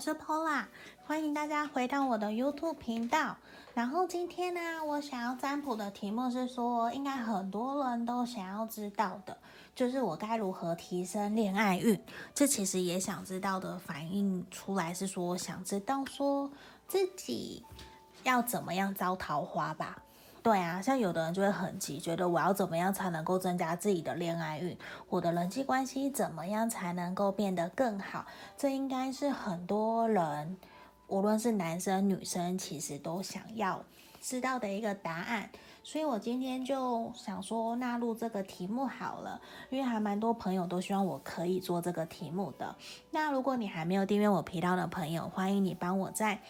我是 Pola，欢迎大家回到我的 YouTube 频道。然后今天呢，我想要占卜的题目是说，应该很多人都想要知道的，就是我该如何提升恋爱运。这其实也想知道的反映出来是说，想知道说自己要怎么样招桃花吧。对啊，像有的人就会很急，觉得我要怎么样才能够增加自己的恋爱运？我的人际关系怎么样才能够变得更好？这应该是很多人，无论是男生女生，其实都想要知道的一个答案。所以我今天就想说纳入这个题目好了，因为还蛮多朋友都希望我可以做这个题目的。那如果你还没有订阅我频道的朋友，欢迎你帮我在。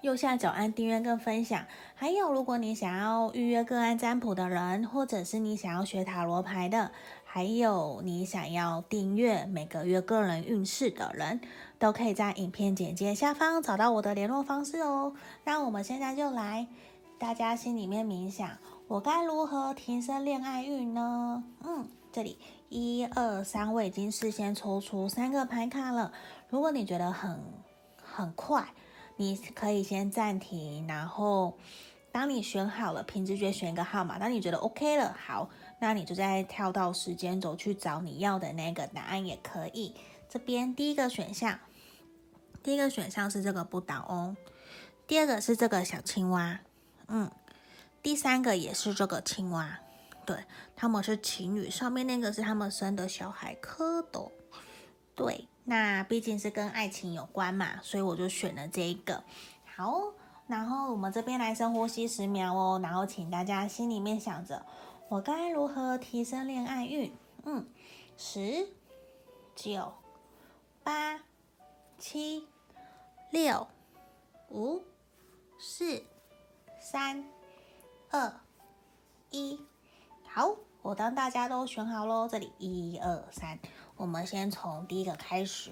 右下角按订阅跟分享，还有如果你想要预约个案占卜的人，或者是你想要学塔罗牌的，还有你想要订阅每个月个人运势的人，都可以在影片简介下方找到我的联络方式哦。那我们现在就来，大家心里面冥想，我该如何提升恋爱运呢？嗯，这里一二三，我已经事先抽出三个牌卡了。如果你觉得很很快。你可以先暂停，然后当你选好了，凭直觉选一个号码。当你觉得 OK 了，好，那你就再跳到时间轴去找你要的那个答案也可以。这边第一个选项，第一个选项是这个不倒翁，第二个是这个小青蛙，嗯，第三个也是这个青蛙，对，他们是情侣，上面那个是他们生的小孩蝌蚪，对。那毕竟是跟爱情有关嘛，所以我就选了这一个。好，然后我们这边来深呼吸十秒哦，然后请大家心里面想着，我该如何提升恋爱运？嗯，十、九、八、七、六、五、四、三、二、一。好，我当大家都选好喽，这里一二三。我们先从第一个开始，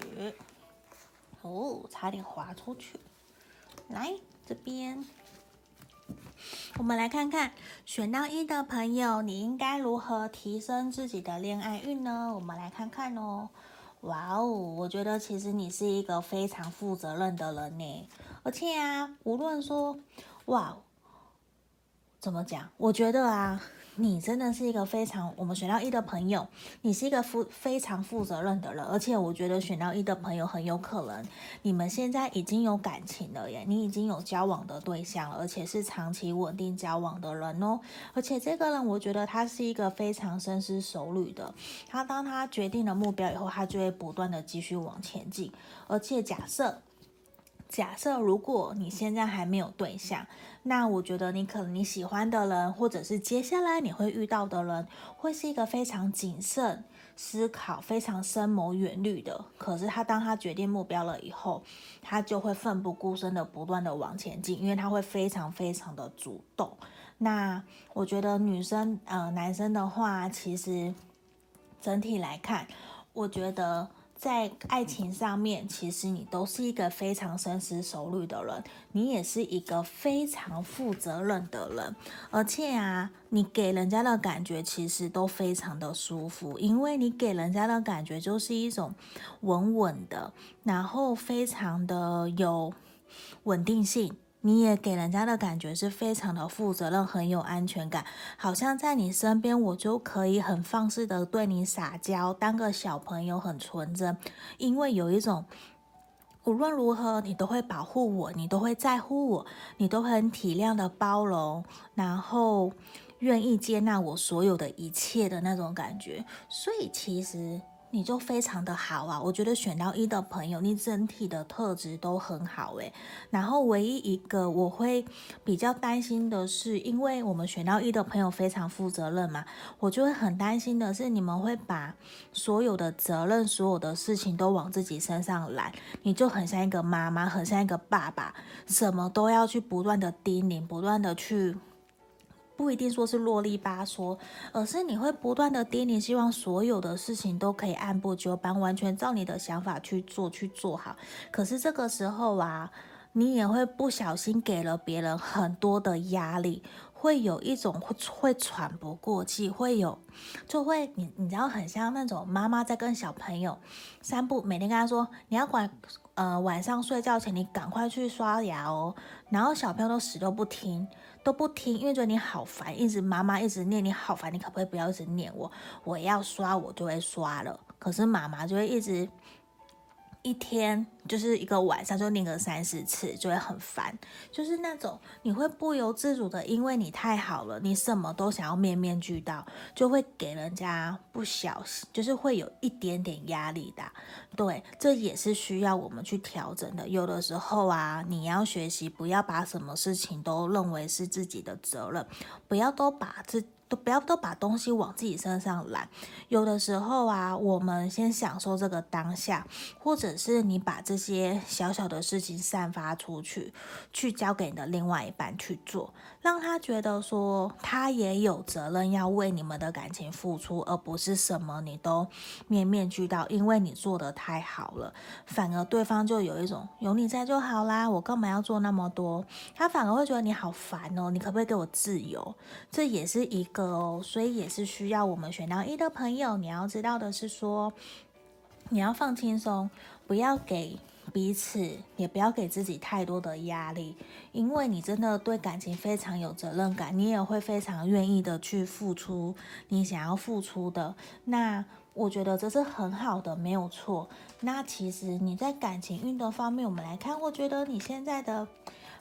哦，差点滑出去。来这边，我们来看看选到一的朋友，你应该如何提升自己的恋爱运呢？我们来看看哦。哇哦，我觉得其实你是一个非常负责任的人呢，而且啊，无论说，哇，怎么讲？我觉得啊。你真的是一个非常，我们选到一的朋友，你是一个负非常负责任的人，而且我觉得选到一的朋友很有可能你们现在已经有感情了耶，你已经有交往的对象了，而且是长期稳定交往的人哦，而且这个人我觉得他是一个非常深思熟虑的，他当他决定了目标以后，他就会不断的继续往前进，而且假设。假设如果你现在还没有对象，那我觉得你可能你喜欢的人，或者是接下来你会遇到的人，会是一个非常谨慎思考、非常深谋远虑的。可是他当他决定目标了以后，他就会奋不顾身的不断的往前进，因为他会非常非常的主动。那我觉得女生呃男生的话，其实整体来看，我觉得。在爱情上面，其实你都是一个非常深思熟虑的人，你也是一个非常负责任的人，而且啊，你给人家的感觉其实都非常的舒服，因为你给人家的感觉就是一种稳稳的，然后非常的有稳定性。你也给人家的感觉是非常的负责任，很有安全感，好像在你身边，我就可以很放肆的对你撒娇，当个小朋友很纯真，因为有一种无论如何你都会保护我，你都会在乎我，你都很体谅的包容，然后愿意接纳我所有的一切的那种感觉，所以其实。你就非常的好啊，我觉得选到一的朋友，你整体的特质都很好诶。然后唯一一个我会比较担心的是，因为我们选到一的朋友非常负责任嘛，我就会很担心的是，你们会把所有的责任、所有的事情都往自己身上揽，你就很像一个妈妈，很像一个爸爸，什么都要去不断的叮咛，不断的去。不一定说是啰里吧嗦，而是你会不断的叮咛，希望所有的事情都可以按部就班，完全照你的想法去做，去做好。可是这个时候啊，你也会不小心给了别人很多的压力。会有一种会会喘不过气，会有就会你你知道很像那种妈妈在跟小朋友散步，每天跟他说你要管呃晚上睡觉前你赶快去刷牙哦，然后小朋友都死都不听都不听，因为觉得你好烦，一直妈妈一直念你好烦，你可不可以不要一直念我？我要刷我就会刷了，可是妈妈就会一直。一天就是一个晚上就念个三四次，就会很烦。就是那种你会不由自主的，因为你太好了，你什么都想要面面俱到，就会给人家不小心，就是会有一点点压力的。对，这也是需要我们去调整的。有的时候啊，你要学习不要把什么事情都认为是自己的责任，不要都把自都不要都把东西往自己身上揽。有的时候啊，我们先享受这个当下，或者是你把这些小小的事情散发出去，去交给你的另外一半去做，让他觉得说他也有责任要为你们的感情付出，而不是什么你都面面俱到，因为你做得太好了，反而对方就有一种有你在就好啦，我干嘛要做那么多？他反而会觉得你好烦哦，你可不可以给我自由？这也是一个。哦，所以也是需要我们选到一的朋友，你要知道的是说，你要放轻松，不要给彼此，也不要给自己太多的压力，因为你真的对感情非常有责任感，你也会非常愿意的去付出你想要付出的。那我觉得这是很好的，没有错。那其实你在感情运的方面，我们来看，我觉得你现在的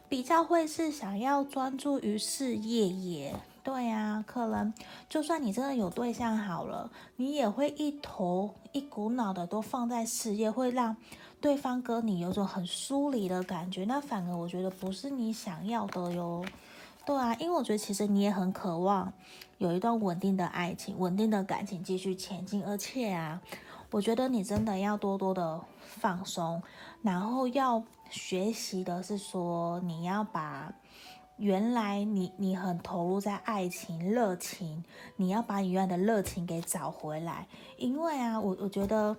比较会是想要专注于事业耶。对呀，可能就算你真的有对象好了，你也会一头一股脑的都放在事业，会让对方跟你有种很疏离的感觉。那反而我觉得不是你想要的哟。对啊，因为我觉得其实你也很渴望有一段稳定的爱情、稳定的感情继续前进，而且啊，我觉得你真的要多多的放松，然后要学习的是说你要把。原来你你很投入在爱情热情，你要把你原来的热情给找回来。因为啊，我我觉得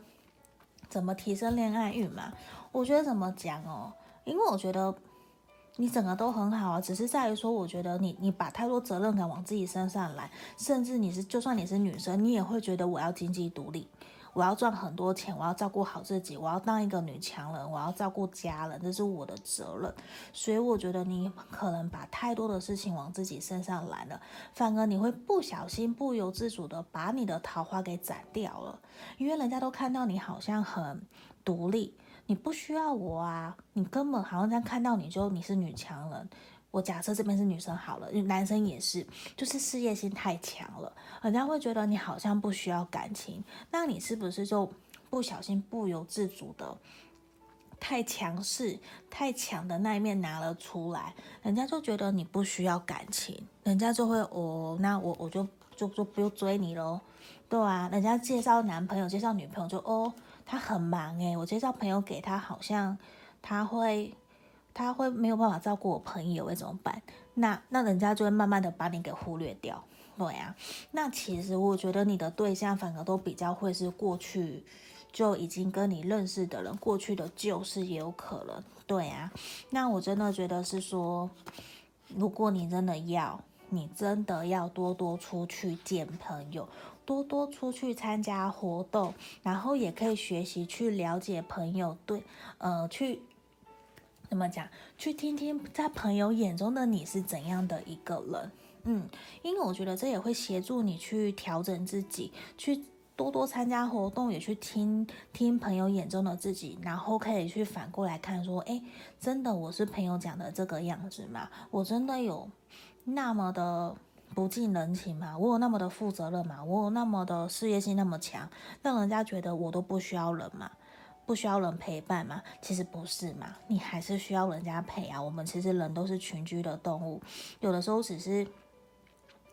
怎么提升恋爱欲嘛？我觉得怎么讲哦？因为我觉得你整个都很好啊，只是在于说，我觉得你你把太多责任感往自己身上来，甚至你是就算你是女生，你也会觉得我要经济独立。我要赚很多钱，我要照顾好自己，我要当一个女强人，我要照顾家人，这是我的责任。所以我觉得你可能把太多的事情往自己身上揽了，反而你会不小心、不由自主的把你的桃花给斩掉了，因为人家都看到你好像很独立，你不需要我啊，你根本好像在看到你就你是女强人。我假设这边是女生好了，男生也是，就是事业心太强了，人家会觉得你好像不需要感情，那你是不是就不小心不由自主的太强势、太强的那一面拿了出来，人家就觉得你不需要感情，人家就会哦，那我我就就就不用追你喽，对啊，人家介绍男朋友、介绍女朋友就哦，他很忙诶，我介绍朋友给他，好像他会。他会没有办法照顾我朋友，会怎么办？那那人家就会慢慢的把你给忽略掉，对、啊。那其实我觉得你的对象反而都比较会是过去就已经跟你认识的人，过去的旧事也有可能，对、啊。那我真的觉得是说，如果你真的要，你真的要多多出去见朋友，多多出去参加活动，然后也可以学习去了解朋友，对，呃，去。怎么讲？去听听在朋友眼中的你是怎样的一个人，嗯，因为我觉得这也会协助你去调整自己，去多多参加活动，也去听听朋友眼中的自己，然后可以去反过来看说，诶，真的我是朋友讲的这个样子吗？我真的有那么的不近人情吗？我有那么的负责任吗？我有那么的事业心那么强，让人家觉得我都不需要人吗？不需要人陪伴吗？其实不是嘛，你还是需要人家陪啊。我们其实人都是群居的动物，有的时候只是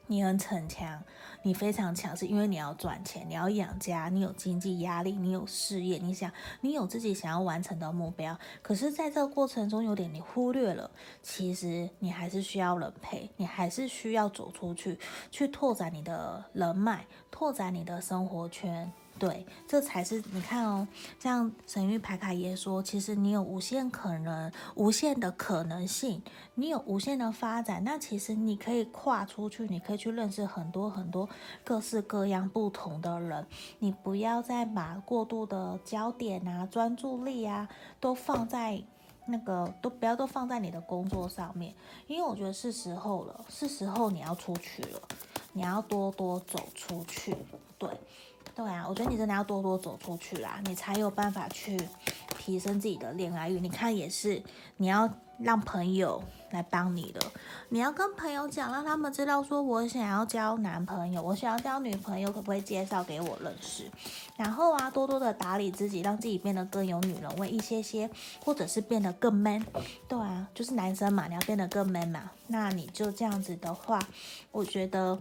你很逞强，你非常强势，因为你要赚钱，你要养家，你有经济压力，你有事业，你想你有自己想要完成的目标。可是，在这个过程中，有点你忽略了，其实你还是需要人陪，你还是需要走出去，去拓展你的人脉，拓展你的生活圈。对，这才是你看哦，像神域牌卡也说，其实你有无限可能、无限的可能性，你有无限的发展。那其实你可以跨出去，你可以去认识很多很多各式各样不同的人。你不要再把过度的焦点啊、专注力啊，都放在那个，都不要都放在你的工作上面，因为我觉得是时候了，是时候你要出去了，你要多多走出去，对。对啊，我觉得你真的要多多走出去啦，你才有办法去提升自己的恋爱运。你看也是，你要让朋友来帮你的，你要跟朋友讲，让他们知道说，我想要交男朋友，我想要交女朋友，可不可以介绍给我认识？然后啊，多多的打理自己，让自己变得更有女人味一些些，或者是变得更 man。对啊，就是男生嘛，你要变得更 man 嘛，那你就这样子的话，我觉得。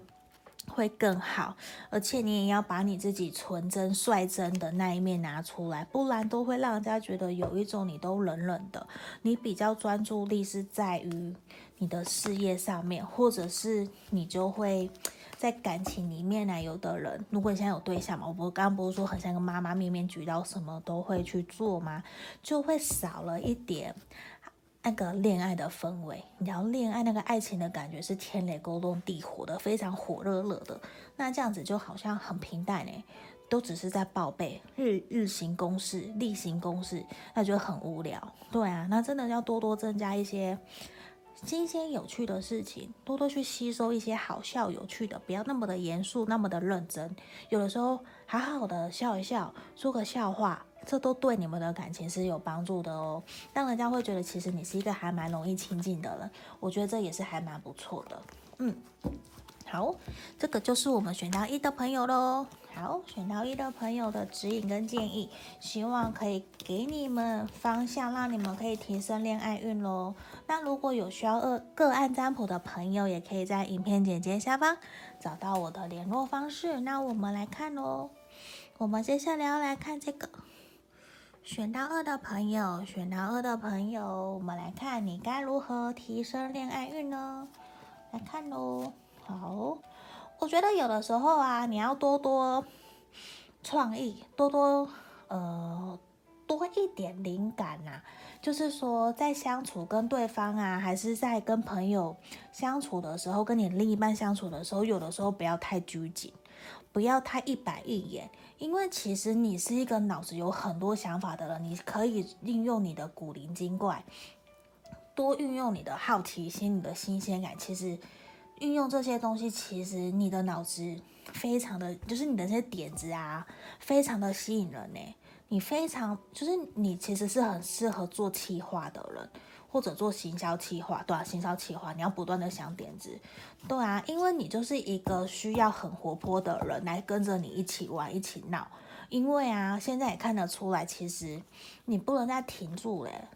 会更好，而且你也要把你自己纯真、率真的那一面拿出来，不然都会让人家觉得有一种你都冷冷的。你比较专注力是在于你的事业上面，或者是你就会在感情里面呢。有的人，如果你现在有对象嘛，我不刚刚不是说很像个妈妈面面俱到，什么都会去做吗？就会少了一点。那个恋爱的氛围，你要恋爱那个爱情的感觉是天雷勾动地火的，非常火热热的。那这样子就好像很平淡哎，都只是在报备日日行公事、例行公事，那就很无聊。对啊，那真的要多多增加一些新鲜有趣的事情，多多去吸收一些好笑有趣的，不要那么的严肃，那么的认真。有的时候好好的笑一笑，说个笑话。这都对你们的感情是有帮助的哦，让人家会觉得其实你是一个还蛮容易亲近的人，我觉得这也是还蛮不错的。嗯，好，这个就是我们选到一的朋友喽。好，选到一的朋友的指引跟建议，希望可以给你们方向，让你们可以提升恋爱运喽。那如果有需要个个案占卜的朋友，也可以在影片简介下方找到我的联络方式。那我们来看喽，我们接下来要来看这个。选到二的朋友，选到二的朋友，我们来看你该如何提升恋爱运呢？来看喽。好，我觉得有的时候啊，你要多多创意，多多呃多一点灵感呐、啊。就是说，在相处跟对方啊，还是在跟朋友相处的时候，跟你另一半相处的时候，有的时候不要太拘谨，不要太一板一眼。因为其实你是一个脑子有很多想法的人，你可以运用你的古灵精怪，多运用你的好奇心、你的新鲜感。其实运用这些东西，其实你的脑子非常的，就是你的这些点子啊，非常的吸引人呢。你非常就是你其实是很适合做企划的人。或者做行销企划，对啊，行销企划，你要不断的想点子，对啊，因为你就是一个需要很活泼的人来跟着你一起玩，一起闹。因为啊，现在也看得出来，其实你不能再停住嘞，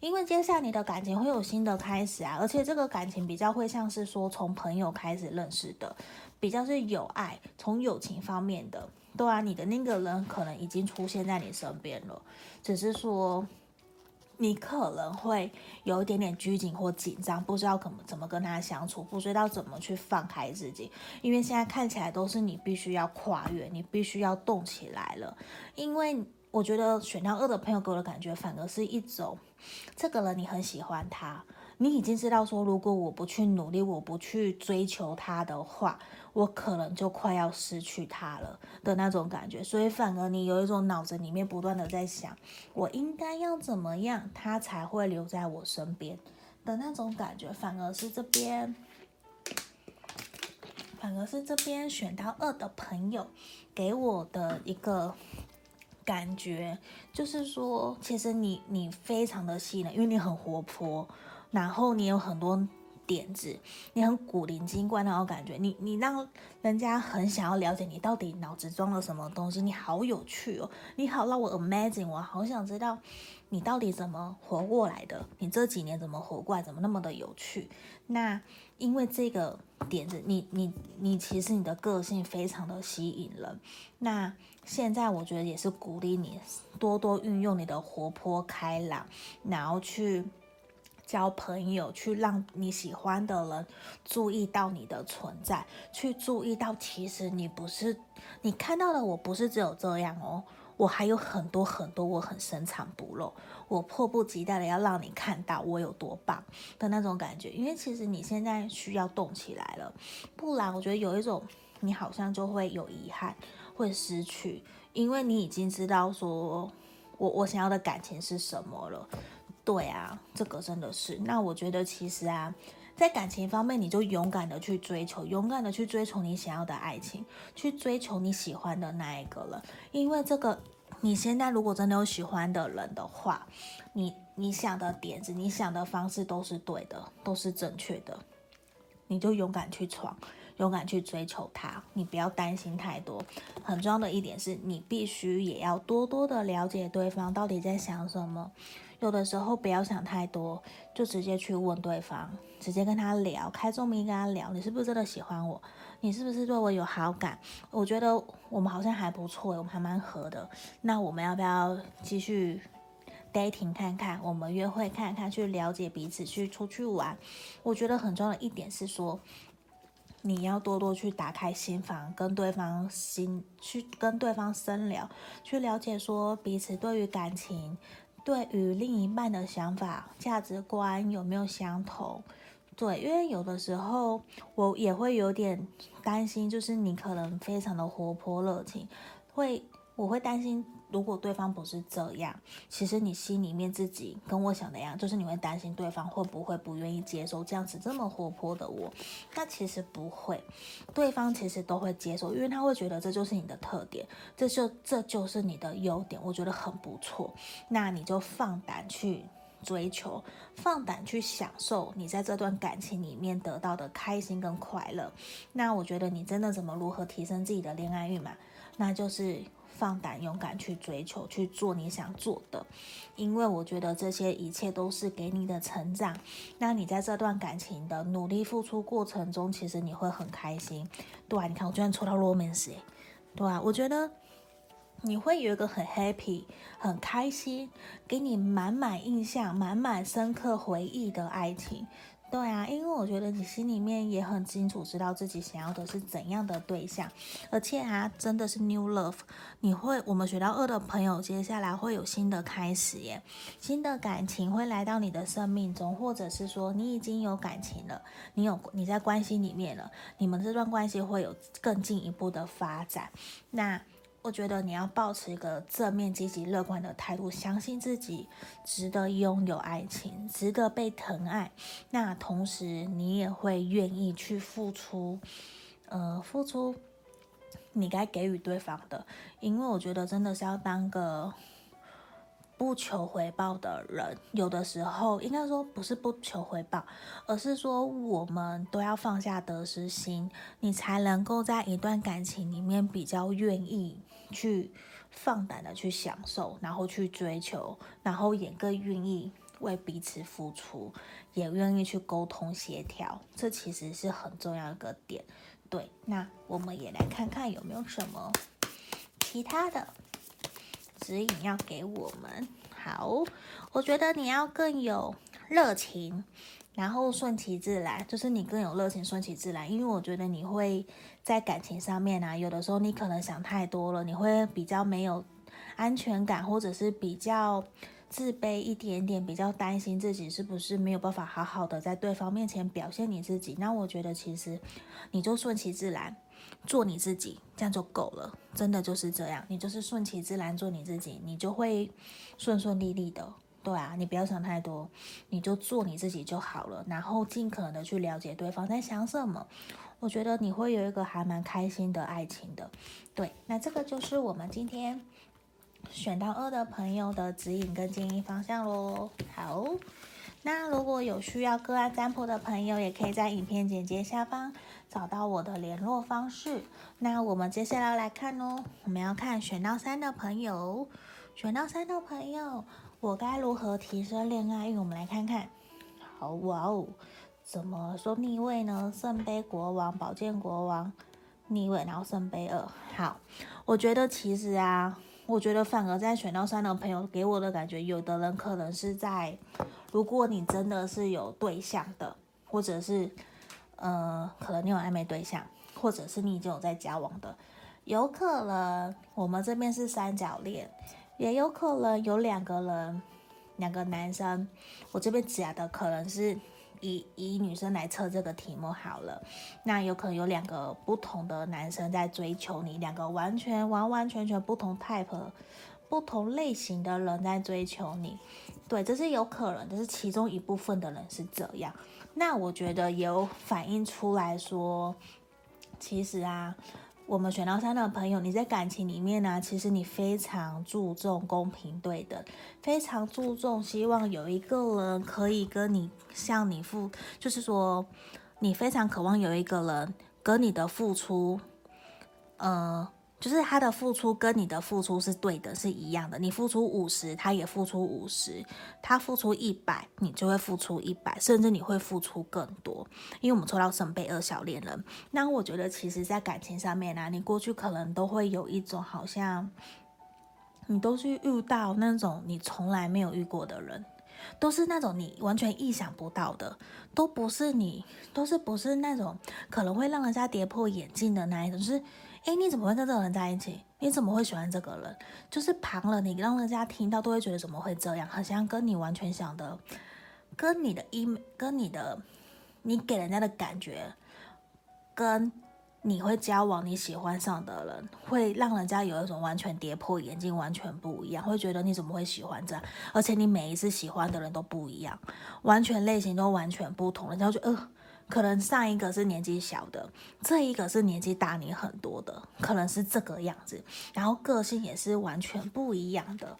因为接下来你的感情会有新的开始啊，而且这个感情比较会像是说从朋友开始认识的，比较是有爱，从友情方面的，对啊，你的那个人可能已经出现在你身边了，只是说。你可能会有一点点拘谨或紧张，不知道怎么怎么跟他相处，不知道怎么去放开自己，因为现在看起来都是你必须要跨越，你必须要动起来了。因为我觉得选到二的朋友给我的感觉，反而是一种，这个人你很喜欢他，你已经知道说，如果我不去努力，我不去追求他的话。我可能就快要失去他了的那种感觉，所以反而你有一种脑子里面不断的在想，我应该要怎么样，他才会留在我身边的那种感觉，反而是这边，反而是这边选到二的朋友给我的一个感觉，就是说，其实你你非常的吸引人，因为你很活泼，然后你有很多。点子，你很古灵精怪那种感觉，你你让人家很想要了解你到底脑子装了什么东西，你好有趣哦，你好让我 amazing，我好想知道你到底怎么活过来的，你这几年怎么活过来，怎么那么的有趣？那因为这个点子，你你你其实你的个性非常的吸引人，那现在我觉得也是鼓励你多多运用你的活泼开朗，然后去。交朋友，去让你喜欢的人注意到你的存在，去注意到其实你不是你看到的，我不是只有这样哦，我还有很多很多，我很深藏不露，我迫不及待的要让你看到我有多棒的那种感觉。因为其实你现在需要动起来了，不然我觉得有一种你好像就会有遗憾，会失去，因为你已经知道说我我想要的感情是什么了。对啊，这个真的是。那我觉得其实啊，在感情方面，你就勇敢的去追求，勇敢的去追求你想要的爱情，去追求你喜欢的那一个人。因为这个，你现在如果真的有喜欢的人的话，你你想的点子，你想的方式都是对的，都是正确的。你就勇敢去闯，勇敢去追求他，你不要担心太多。很重要的一点是，你必须也要多多的了解对方到底在想什么。有的时候不要想太多，就直接去问对方，直接跟他聊，开宗明义跟他聊，你是不是真的喜欢我？你是不是对我有好感？我觉得我们好像还不错，我们还蛮合的。那我们要不要继续 dating 看看？我们约会看看，去了解彼此，去出去玩。我觉得很重要的一点是说，你要多多去打开心房，跟对方心去跟对方深聊，去了解说彼此对于感情。对于另一半的想法、价值观有没有相同？对，因为有的时候我也会有点担心，就是你可能非常的活泼热情，会我会担心。如果对方不是这样，其实你心里面自己跟我想的一样，就是你会担心对方会不会不愿意接受这样子这么活泼的我。那其实不会，对方其实都会接受，因为他会觉得这就是你的特点，这就这就是你的优点，我觉得很不错。那你就放胆去追求，放胆去享受你在这段感情里面得到的开心跟快乐。那我觉得你真的怎么如何提升自己的恋爱欲嘛？那就是。放胆勇敢去追求，去做你想做的，因为我觉得这些一切都是给你的成长。那你在这段感情的努力付出过程中，其实你会很开心。对啊，你看我居然抽到 romance，对啊，我觉得你会有一个很 happy、很开心，给你满满印象、满满深刻回忆的爱情。对啊，因为我觉得你心里面也很清楚，知道自己想要的是怎样的对象，而且啊，真的是 new love。你会，我们学到二的朋友，接下来会有新的开始耶，新的感情会来到你的生命中，或者是说你已经有感情了，你有你在关系里面了，你们这段关系会有更进一步的发展。那。我觉得你要保持一个正面、积极、乐观的态度，相信自己值得拥有爱情，值得被疼爱。那同时，你也会愿意去付出，呃，付出你该给予对方的。因为我觉得真的是要当个不求回报的人。有的时候，应该说不是不求回报，而是说我们都要放下得失心，你才能够在一段感情里面比较愿意。去放胆的去享受，然后去追求，然后也更愿意为彼此付出，也愿意去沟通协调，这其实是很重要一个点。对，那我们也来看看有没有什么其他的指引要给我们。好，我觉得你要更有热情。然后顺其自然，就是你更有热情，顺其自然。因为我觉得你会在感情上面啊，有的时候你可能想太多了，你会比较没有安全感，或者是比较自卑一点点，比较担心自己是不是没有办法好好的在对方面前表现你自己。那我觉得其实你就顺其自然，做你自己，这样就够了。真的就是这样，你就是顺其自然做你自己，你就会顺顺利利的。对啊，你不要想太多，你就做你自己就好了，然后尽可能的去了解对方在想什么。我觉得你会有一个还蛮开心的爱情的。对，那这个就是我们今天选到二的朋友的指引跟建议方向喽。好，那如果有需要个案占卜的朋友，也可以在影片简介下方找到我的联络方式。那我们接下来来看哦，我们要看选到三的朋友，选到三的朋友。我该如何提升恋爱运？我们来看看。好哇哦，怎么说逆位呢？圣杯国王、宝剑国王逆位，然后圣杯二。好，我觉得其实啊，我觉得反而在选到三的朋友给我的感觉，有的人可能是在，如果你真的是有对象的，或者是呃，可能你有暧昧对象，或者是你已经有在交往的，有可能我们这边是三角恋，也有可能有两个人，两个男生，我这边讲的可能是。以以女生来测这个题目好了，那有可能有两个不同的男生在追求你，两个完全完完全全不同 type、不同类型的人在追求你，对，这是有可能，就是其中一部分的人是这样。那我觉得有反映出来说，其实啊。我们选到三的朋友，你在感情里面呢、其实你非常注重公平对等，非常注重希望有一个人可以跟你向你付，就是说你非常渴望有一个人跟你的付出，呃。就是他的付出跟你的付出是对的，是一样的。你付出五十，他也付出五十；他付出一百，你就会付出一百，甚至你会付出更多。因为我们抽到圣杯二小恋人，那我觉得其实，在感情上面呢、你过去可能都会有一种好像，你都是遇到那种你从来没有遇过的人，都是那种你完全意想不到的，都不是你，都是不是那种可能会让人家跌破眼镜的那一种，是。哎，你怎么会跟这个人在一起？你怎么会喜欢这个人？就是旁人，你让人家听到都会觉得怎么会这样？好像跟你完全想的，跟你的一，跟你的，你给人家的感觉，跟你会交往、你喜欢上的人，会让人家有一种完全跌破眼镜、完全不一样，会觉得你怎么会喜欢这样？而且你每一次喜欢的人都不一样，完全类型都完全不同，人家就呃。可能上一个是年纪小的，这一个是年纪大你很多的，可能是这个样子，然后个性也是完全不一样的。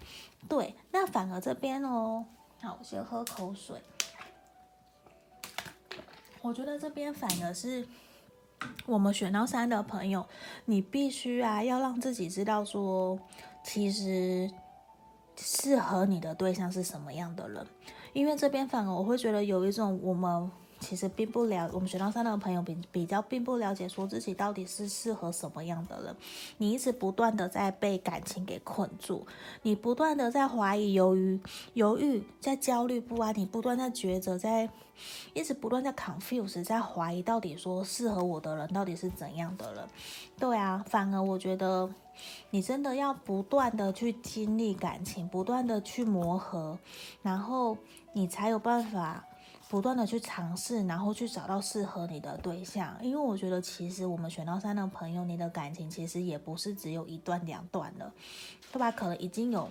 对，那反而这边哦，好，我先喝口水。我觉得这边反而是我们选到三的朋友，你必须啊要让自己知道说，其实适合你的对象是什么样的人，因为这边反而我会觉得有一种我们。其实并不了，我们选到三的朋友比比较并不了解，说自己到底是适合什么样的人。你一直不断的在被感情给困住，你不断的在怀疑、犹豫、犹豫，在焦虑不安，你不断在抉择，在一直不断在 confuse，在怀疑到底说适合我的人到底是怎样的人。对啊，反而我觉得你真的要不断的去经历感情，不断的去磨合，然后你才有办法。不断的去尝试，然后去找到适合你的对象，因为我觉得其实我们选到三的朋友，你的感情其实也不是只有一段两段了，对吧？可能已经有。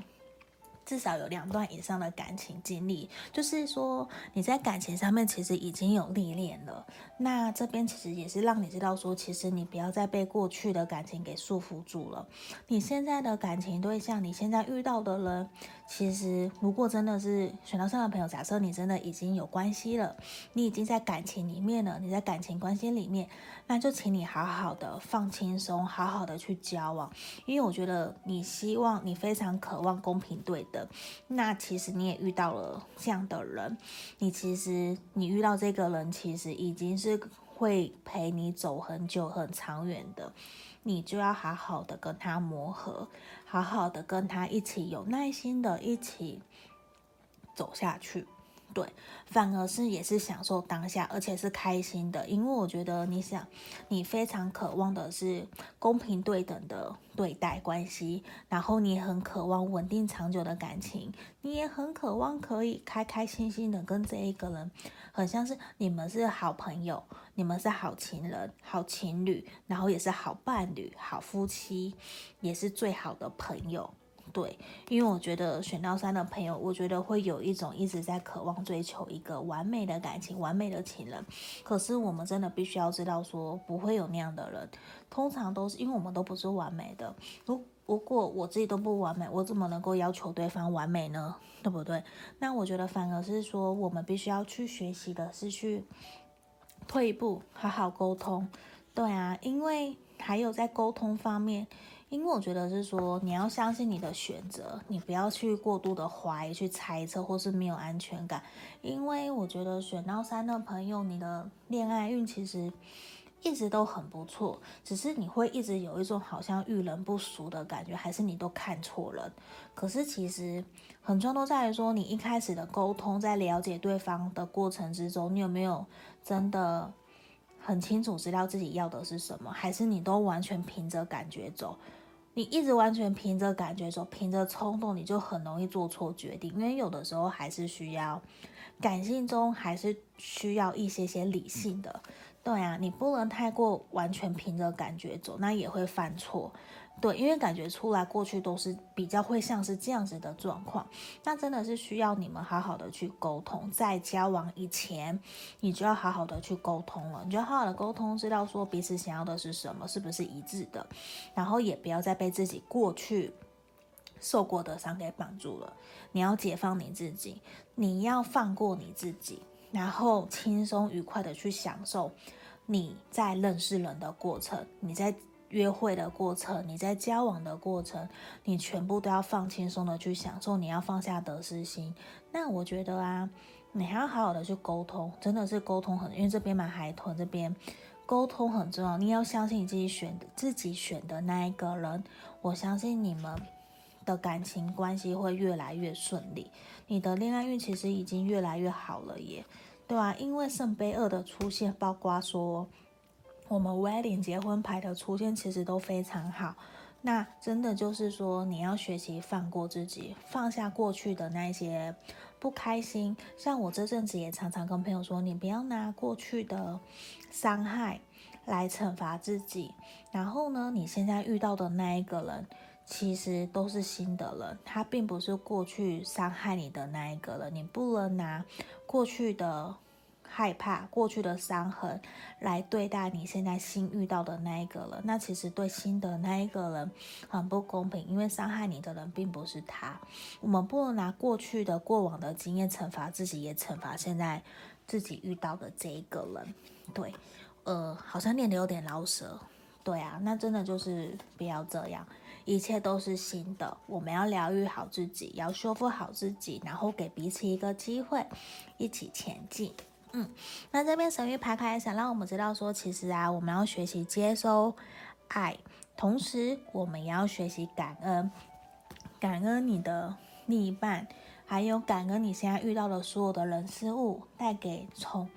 至少有两段以上的感情经历，就是说你在感情上面其实已经有历练了。那这边其实也是让你知道说，其实你不要再被过去的感情给束缚住了。你现在的感情对象，你现在遇到的人，其实如果真的是选到上的朋友，假设你真的已经有关系了，你已经在感情里面了，你在感情关系里面，那就请你好好的放轻松，好好的去交往，因为我觉得你希望你非常渴望公平对等。那其实你也遇到了这样的人，你其实你遇到这个人，其实已经是会陪你走很久很长远的，你就要好好的跟他磨合，好好的跟他一起有耐心的一起走下去。对，反而是也是享受当下，而且是开心的，因为我觉得你想，你非常渴望的是公平对等的对待关系，然后你很渴望稳定长久的感情，你也很渴望可以开开心心的跟这一个人，很像是你们是好朋友，你们是好情人、好情侣，然后也是好伴侣、好夫妻，也是最好的朋友。对，因为我觉得选到三的朋友，我觉得会有一种一直在渴望追求一个完美的感情、完美的情人。可是我们真的必须要知道，说不会有那样的人。通常都是因为我们都不是完美的。如如果我自己都不完美，我怎么能够要求对方完美呢？对不对？那我觉得反而是说，我们必须要去学习的是去退一步，好好沟通。对啊，因为还有在沟通方面。因为我觉得是说，你要相信你的选择，你不要去过度的怀疑、去猜测，或是没有安全感。因为我觉得选到三的朋友，你的恋爱运其实一直都很不错，只是你会一直有一种好像遇人不熟的感觉，还是你都看错人？可是其实很重要都在于说，你一开始的沟通，在了解对方的过程之中，你有没有真的很清楚知道自己要的是什么？还是你都完全凭着感觉走？你一直完全凭着感觉走，凭着冲动，你就很容易做错决定，因为有的时候还是需要感性中，还是需要一些些理性的。对啊，你不能太过完全凭着感觉走，那也会犯错。对，因为感觉出来过去都是比较会像是这样子的状况，那真的是需要你们好好的去沟通。在交往以前，你就要好好的去沟通了，你就要好好的沟通，知道说彼此想要的是什么，是不是一致的，然后也不要再被自己过去受过的伤给绑住了。你要解放你自己，你要放过你自己，然后轻松愉快的去享受。你在认识人的过程，你在约会的过程，你在交往的过程，你全部都要放轻松的去享受。你要放下得失心。那我觉得啊，你还要好好的去沟通，真的是沟通很，因为这边嘛海豚这边沟通很重要。你要相信你自己选的自己选的那一个人，我相信你们的感情关系会越来越顺利，你的恋爱运其实已经越来越好了耶。对啊，因为圣杯二的出现，包括说我们 wedding 结婚牌的出现，其实都非常好。那真的就是说，你要学习放过自己，放下过去的那些不开心。像我这阵子也常常跟朋友说，你不要拿过去的伤害来惩罚自己。然后呢，你现在遇到的那一个人，其实都是新的人，他并不是过去伤害你的那一个人，你不能拿。过去的害怕、过去的伤痕来对待你现在新遇到的那一个人，那其实对新的那一个人很不公平，因为伤害你的人并不是他。我们不能拿过去的过往的经验惩罚自己，也惩罚现在自己遇到的这一个人。对，呃，好像念得有点老舌。对啊，那真的就是不要这样。一切都是新的，我们要疗愈好自己，要修复好自己，然后给彼此一个机会，一起前进。嗯，那这边神谕牌卡想让我们知道说，其实啊，我们要学习接收爱，同时我们也要学习感恩，感恩你的另一半，还有感恩你现在遇到的所有的人事物带给从。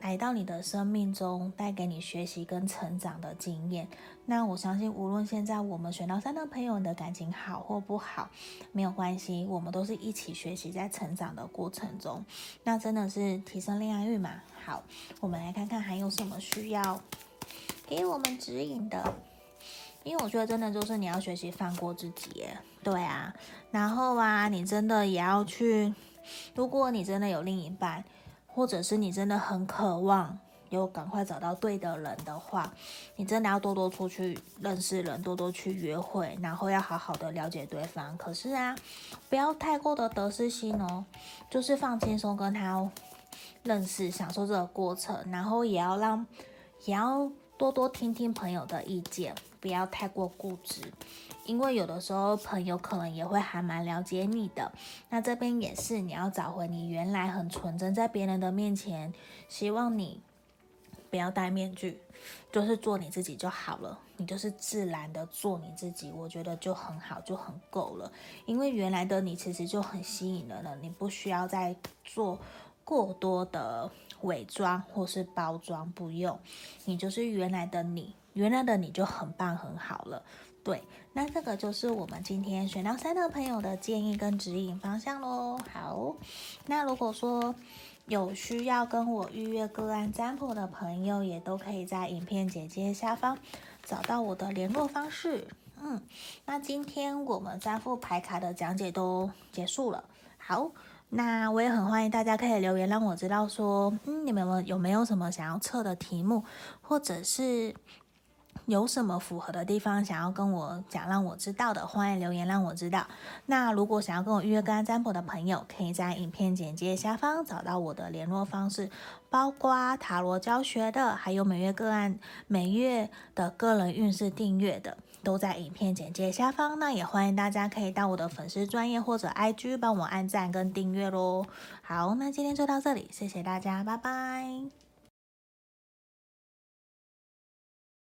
来到你的生命中，带给你学习跟成长的经验。那我相信，无论现在我们选到三的朋友，你的感情好或不好，没有关系，我们都是一起学习，在成长的过程中，那真的是提升恋爱运嘛。好，我们来看看还有什么需要给我们指引的。因为我觉得真的就是你要学习放过自己，对啊。然后啊，你真的也要去，如果你真的有另一半。或者是你真的很渴望有赶快找到对的人的话，你真的要多多出去认识人，多多去约会，然后要好好的了解对方。可是啊，不要太过的得失心哦，就是放轻松跟他认识，享受这个过程，然后也要让，也要多多听听朋友的意见，不要太过固执。因为有的时候朋友可能也会还蛮了解你的，那这边也是你要找回你原来很纯真，在别人的面前，希望你不要戴面具，就是做你自己就好了，你就是自然的做你自己，我觉得就很好，就很够了。因为原来的你其实就很吸引人了，你不需要再做过多的伪装或是包装，不用，你就是原来的你，原来的你就很棒很好了。对，那这个就是我们今天选到三的朋友的建议跟指引方向喽。好，那如果说有需要跟我预约个案占卜的朋友，也都可以在影片简介下方找到我的联络方式。嗯，那今天我们三副牌卡的讲解都结束了。好，那我也很欢迎大家可以留言让我知道说，嗯，你们有有没有什么想要测的题目，或者是。有什么符合的地方想要跟我讲，让我知道的，欢迎留言让我知道。那如果想要跟我预约个案占卜的朋友，可以在影片简介下方找到我的联络方式，包括塔罗教学的，还有每月个案、每月的个人运势订阅的，都在影片简介下方。那也欢迎大家可以到我的粉丝专业或者 IG 帮我按赞跟订阅喽。好，那今天就到这里，谢谢大家，拜拜。